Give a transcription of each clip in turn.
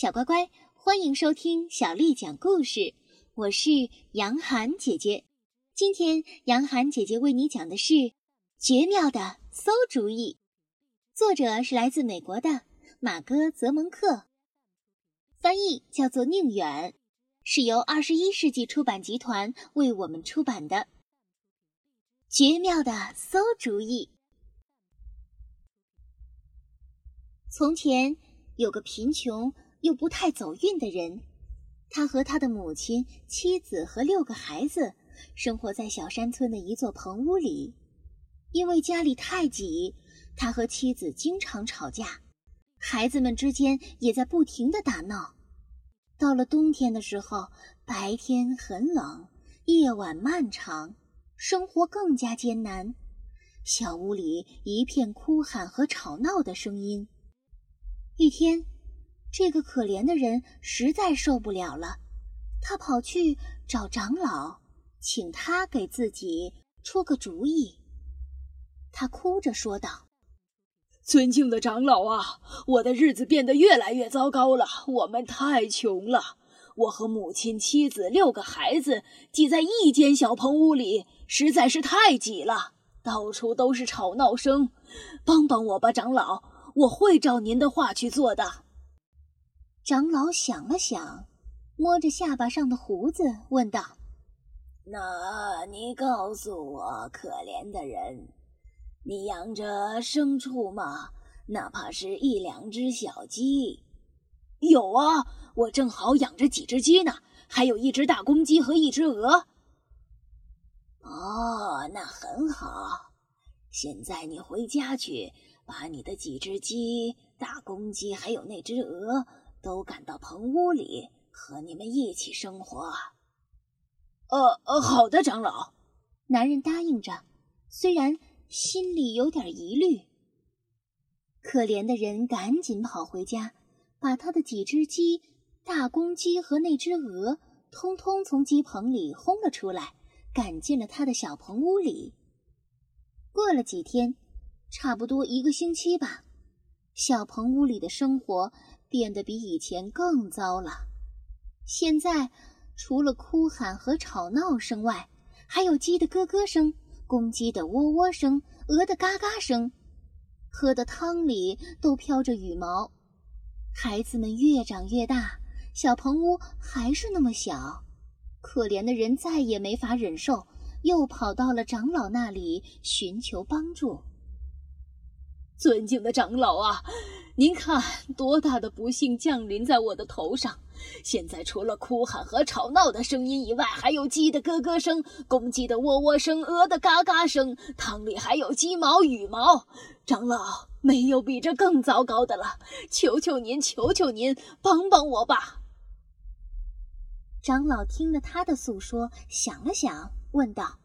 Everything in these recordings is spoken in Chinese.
小乖乖，欢迎收听小丽讲故事。我是杨涵姐姐。今天杨涵姐姐为你讲的是《绝妙的馊主意》，作者是来自美国的马哥·泽蒙克，翻译叫做宁远，是由二十一世纪出版集团为我们出版的《绝妙的馊主意》。从前有个贫穷。又不太走运的人，他和他的母亲、妻子和六个孩子生活在小山村的一座棚屋里。因为家里太挤，他和妻子经常吵架，孩子们之间也在不停的打闹。到了冬天的时候，白天很冷，夜晚漫长，生活更加艰难。小屋里一片哭喊和吵闹的声音。一天。这个可怜的人实在受不了了，他跑去找长老，请他给自己出个主意。他哭着说道：“尊敬的长老啊，我的日子变得越来越糟糕了。我们太穷了，我和母亲、妻子、六个孩子挤在一间小棚屋里，实在是太挤了，到处都是吵闹声。帮帮我吧，长老，我会照您的话去做的。”长老想了想，摸着下巴上的胡子，问道：“那你告诉我，可怜的人，你养着牲畜吗？哪怕是一两只小鸡？”“有啊，我正好养着几只鸡呢，还有一只大公鸡和一只鹅。”“哦，那很好。现在你回家去，把你的几只鸡、大公鸡还有那只鹅。”都赶到棚屋里和你们一起生活。呃呃，好的，长老。男人答应着，虽然心里有点疑虑。可怜的人赶紧跑回家，把他的几只鸡、大公鸡和那只鹅通通从鸡棚里轰了出来，赶进了他的小棚屋里。过了几天，差不多一个星期吧，小棚屋里的生活。变得比以前更糟了。现在，除了哭喊和吵闹声外，还有鸡的咯咯声、公鸡的喔喔声、鹅的嘎嘎声。喝的汤里都飘着羽毛。孩子们越长越大，小棚屋还是那么小。可怜的人再也没法忍受，又跑到了长老那里寻求帮助。尊敬的长老啊！您看，多大的不幸降临在我的头上！现在除了哭喊和吵闹的声音以外，还有鸡的咯咯声、公鸡的喔喔声、鹅的嘎嘎声，汤里还有鸡毛、羽毛。长老，没有比这更糟糕的了！求求您，求求您，帮帮我吧！长老听了他的诉说，想了想，问道：“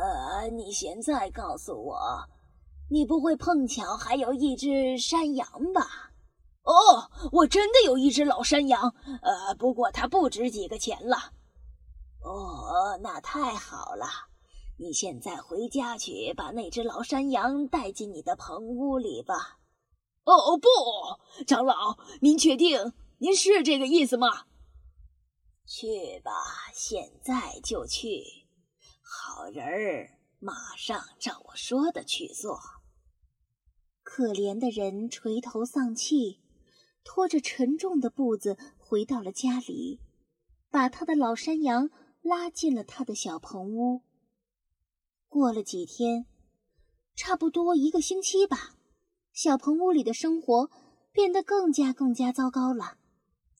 呃，你现在告诉我。”你不会碰巧还有一只山羊吧？哦，我真的有一只老山羊，呃，不过它不值几个钱了。哦，那太好了！你现在回家去，把那只老山羊带进你的棚屋里吧。哦不，长老，您确定您是这个意思吗？去吧，现在就去。好人儿。马上照我说的去做。可怜的人垂头丧气，拖着沉重的步子回到了家里，把他的老山羊拉进了他的小棚屋。过了几天，差不多一个星期吧，小棚屋里的生活变得更加更加糟糕了。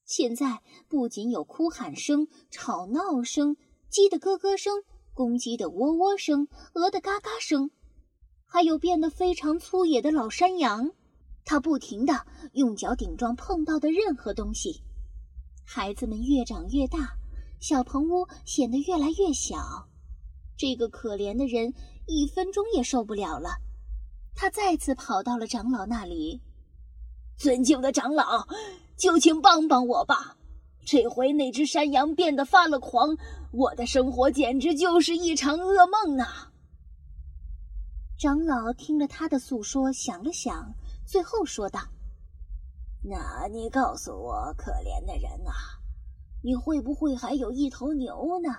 现在不仅有哭喊声、吵闹声、鸡的咯咯声。公鸡的喔喔声，鹅的嘎嘎声，还有变得非常粗野的老山羊，它不停地用脚顶撞碰到的任何东西。孩子们越长越大，小棚屋显得越来越小。这个可怜的人一分钟也受不了了，他再次跑到了长老那里。尊敬的长老，就请帮帮我吧。这回那只山羊变得发了狂，我的生活简直就是一场噩梦啊！长老听了他的诉说，想了想，最后说道：“那你告诉我，可怜的人啊，你会不会还有一头牛呢？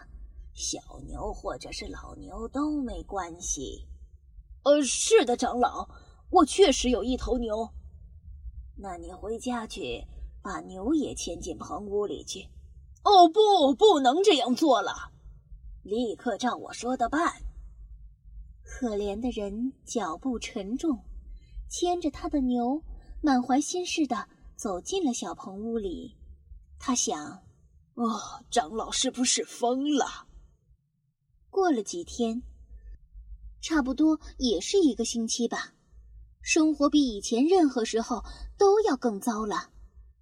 小牛或者是老牛都没关系。呃，是的，长老，我确实有一头牛。那你回家去，把牛也牵进棚屋里去。哦，不，不能这样做了，立刻照我说的办。可怜的人脚步沉重，牵着他的牛，满怀心事的走进了小棚屋里。他想：哦，长老是不是疯了？过了几天，差不多也是一个星期吧。生活比以前任何时候都要更糟了，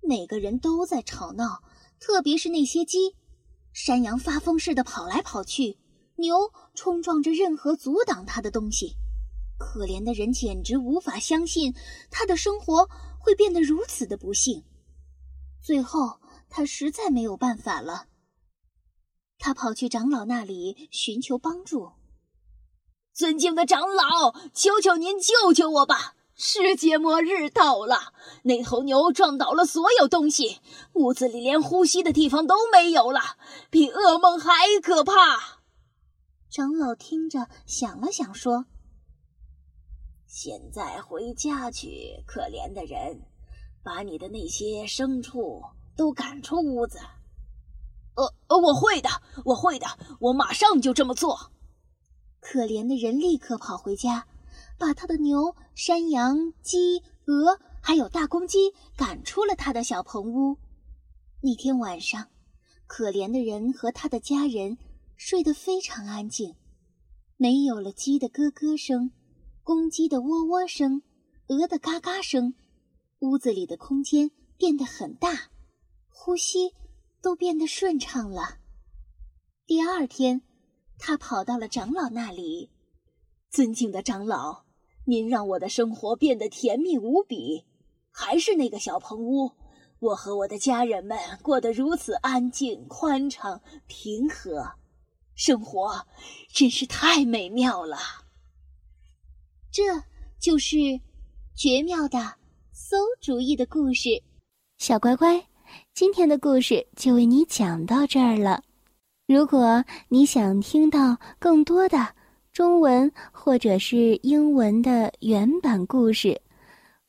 每个人都在吵闹，特别是那些鸡。山羊发疯似的跑来跑去，牛冲撞着任何阻挡它的东西。可怜的人简直无法相信，他的生活会变得如此的不幸。最后，他实在没有办法了。他跑去长老那里寻求帮助。尊敬的长老，求求您救救我吧！世界末日到了，那头牛撞倒了所有东西，屋子里连呼吸的地方都没有了，比噩梦还可怕。长老听着，想了想，说：“现在回家去，可怜的人，把你的那些牲畜都赶出屋子。”呃呃，我会的，我会的，我马上就这么做。可怜的人立刻跑回家，把他的牛、山羊、鸡、鹅，还有大公鸡赶出了他的小棚屋。那天晚上，可怜的人和他的家人睡得非常安静，没有了鸡的咯咯声，公鸡的喔喔声，鹅的嘎嘎声。屋子里的空间变得很大，呼吸。都变得顺畅了。第二天，他跑到了长老那里。尊敬的长老，您让我的生活变得甜蜜无比。还是那个小棚屋，我和我的家人们过得如此安静、宽敞、平和，生活真是太美妙了。这就是绝妙的馊主意的故事，小乖乖。今天的故事就为你讲到这儿了。如果你想听到更多的中文或者是英文的原版故事，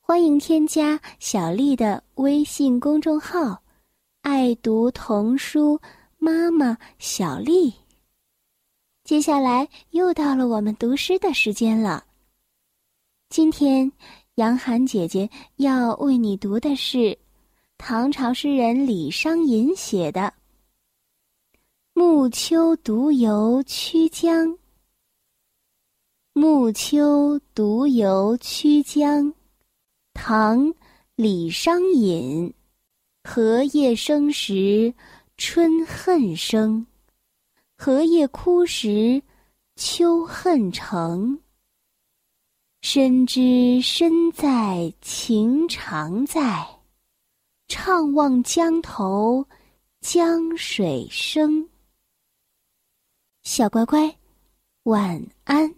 欢迎添加小丽的微信公众号“爱读童书妈妈小丽”。接下来又到了我们读诗的时间了。今天，杨涵姐姐要为你读的是。唐朝诗人李商隐写的《暮秋独游曲江》。暮秋独游曲江，唐·李商隐。荷叶生时春恨生，荷叶枯时秋恨成。深知身在情长在。怅望江头，江水声。小乖乖，晚安。